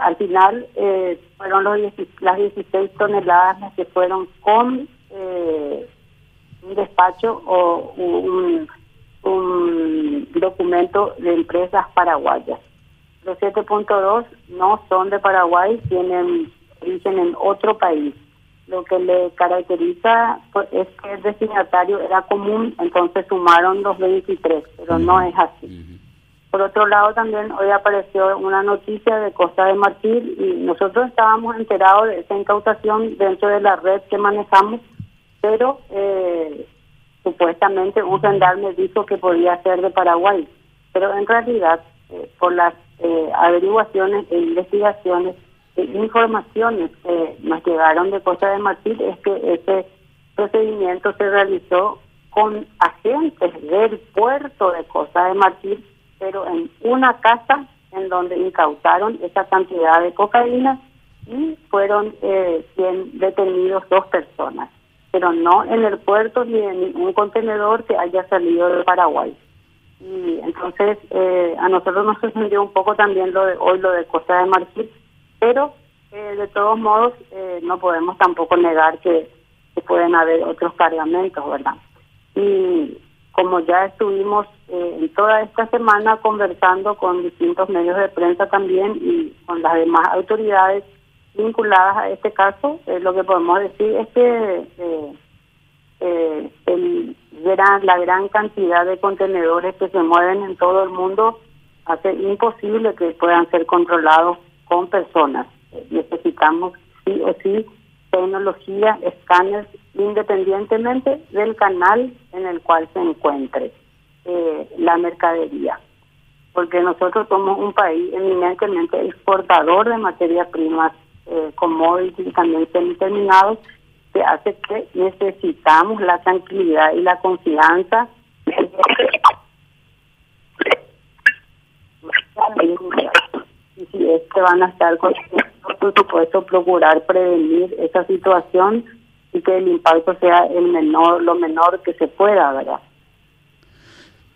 al final fueron los las 16 toneladas las que fueron con un despacho o un, un documento de empresas paraguayas. Los 7.2 no son de Paraguay, tienen origen en otro país. Lo que le caracteriza pues, es que el destinatario era común, entonces sumaron los 23, pero no es así. Por otro lado, también hoy apareció una noticia de Costa de Marfil y nosotros estábamos enterados de esa incautación dentro de la red que manejamos, pero eh, supuestamente un gendarme dijo que podía ser de Paraguay, pero en realidad eh, por las eh, averiguaciones e investigaciones e informaciones que nos llegaron de Costa de Marfil es que ese procedimiento se realizó con agentes del puerto de Costa de Marfil, pero en una casa en donde incautaron esa cantidad de cocaína y fueron eh, detenidos dos personas, pero no en el puerto ni en ningún contenedor que haya salido de Paraguay. Y entonces eh, a nosotros nos sorprendió un poco también lo de hoy, lo de Costa de Marfil, pero eh, de todos modos eh, no podemos tampoco negar que, pueden haber otros cargamentos, ¿verdad? Y como ya estuvimos en toda esta semana conversando con distintos medios de prensa también y con las demás autoridades vinculadas a este caso, lo que podemos decir es que el la gran cantidad de contenedores que se mueven en todo el mundo hace imposible que puedan ser controlados con personas. Necesitamos sí o sí tecnología, escáneres, independientemente del canal en el cual se encuentre eh, la mercadería. Porque nosotros somos un país eminentemente exportador de materias primas, eh, commodities y también semi-terminados, hace que necesitamos la tranquilidad y la confianza y si es que van a estar con por supuesto procurar prevenir esa situación que el impacto sea el menor lo menor que se pueda verdad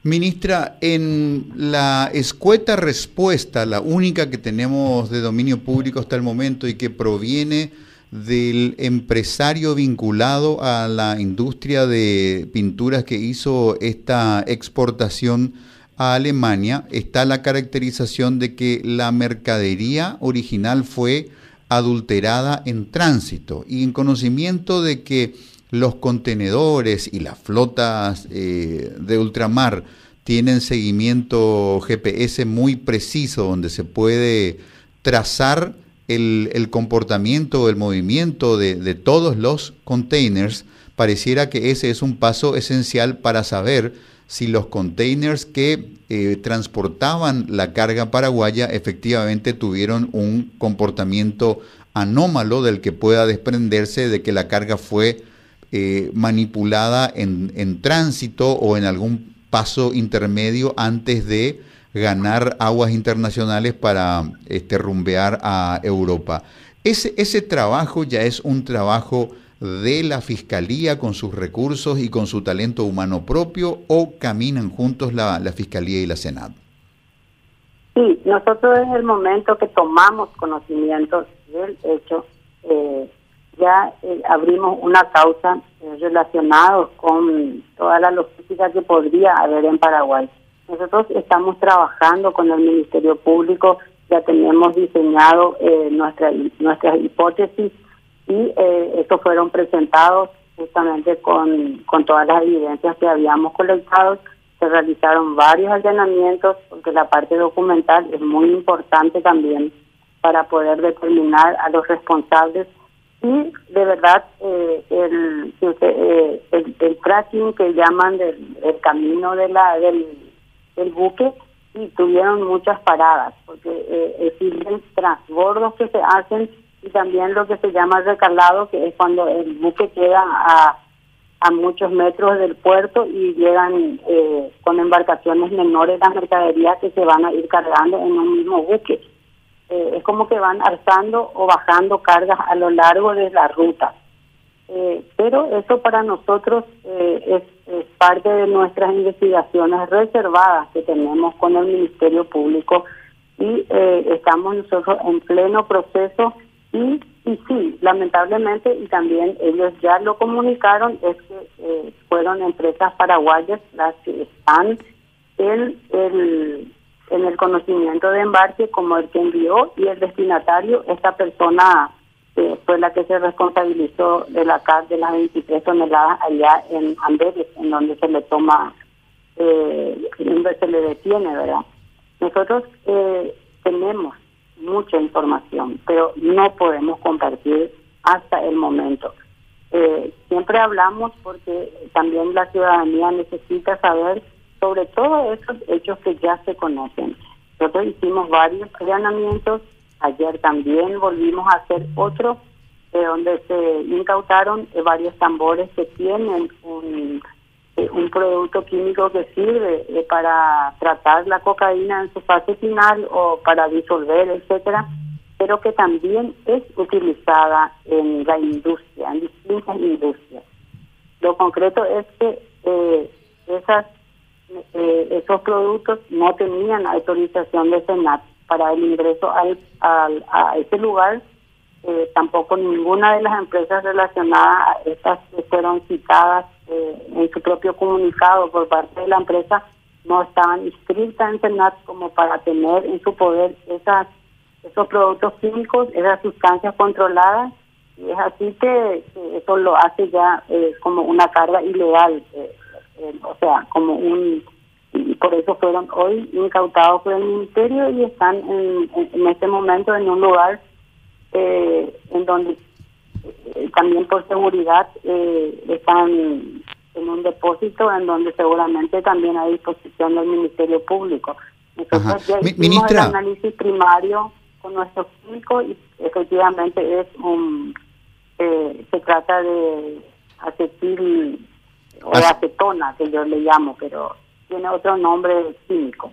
Ministra, en la escueta respuesta, la única que tenemos de dominio público hasta el momento y que proviene del empresario vinculado a la industria de pinturas que hizo esta exportación a Alemania, está la caracterización de que la mercadería original fue adulterada en tránsito y en conocimiento de que los contenedores y las flotas eh, de ultramar tienen seguimiento GPS muy preciso donde se puede trazar el, comportamiento, el movimiento de, todos los containers, pareciera que ese es un paso esencial para saber si los containers que eh, transportaban la carga paraguaya efectivamente tuvieron un comportamiento anómalo del que pueda desprenderse de que la carga fue eh, manipulada en, en tránsito o en algún paso intermedio antes de ganar aguas internacionales para este, rumbear a Europa. Ese, ese trabajo ya es un trabajo de la Fiscalía con sus recursos y con su talento humano propio o caminan juntos la, la Fiscalía y la Senado? Sí, nosotros en el momento que tomamos conocimiento del hecho, eh, ya eh, abrimos una causa eh, relacionada con toda la logística que podría haber en Paraguay. Nosotros estamos trabajando con el Ministerio Público, ya tenemos diseñado eh, nuestra, nuestras hipótesis y eh, estos fueron presentados justamente con, con todas las evidencias que habíamos colectado. Se realizaron varios allanamientos porque la parte documental es muy importante también para poder determinar a los responsables y de verdad eh, el, eh, el, el, tracking que llaman del el camino de la del el buque y tuvieron muchas paradas, porque eh, existen transbordos que se hacen también lo que se llama recalado, que es cuando el buque queda a, a muchos metros del puerto y llegan eh, con embarcaciones menores las mercaderías que se van a ir cargando en un mismo buque. Eh, es como que van alzando o bajando cargas a lo largo de la ruta. Eh, pero eso para nosotros eh, es, parte de nuestras investigaciones reservadas que tenemos con el Ministerio Público y eh, estamos nosotros en pleno proceso y, y sí, lamentablemente, y también ellos ya lo comunicaron, es que eh, fueron empresas paraguayas las que están en el, en el conocimiento de embarque como el que envió y el destinatario, esta persona eh, fue la que se responsabilizó de la CAR de las 23 toneladas allá en Amberes, en donde se le toma, eh, donde se le detiene, ¿verdad? Nosotros eh, tenemos mucha información, pero no podemos compartir hasta el momento. Eh, siempre hablamos porque también la ciudadanía necesita saber sobre todo esos hechos que ya se conocen. Nosotros hicimos varios allanamientos, ayer también volvimos a hacer otro, de donde se incautaron eh, varios tambores que tienen un eh, un producto químico que sirve eh, para tratar la cocaína en su fase final o para disolver, etcétera, pero que también es utilizada en la industria, en distintas industrias. Lo concreto es que eh, esos productos no tenían autorización de Senat para el ingreso al, al, a ese lugar. tampoco ninguna de las empresas relacionadas a estas fueron citadas eh, en su propio comunicado por parte de la empresa no estaban inscritas en CENAT como para tener en su poder esas esos productos químicos, esas sustancias controladas, y es así que, eso lo hace ya eh, como una carga ilegal, eh, o sea, como un... Y por eso fueron hoy incautados por el Ministerio y están en, en, este momento en un lugar en donde también por seguridad están en un depósito en donde seguramente también hay disposición del Ministerio Público. Nosotros ya hicimos el análisis primario con nuestro químico y efectivamente es un eh, se trata de acetil o acetona que yo le llamo, pero tiene otro nombre químico.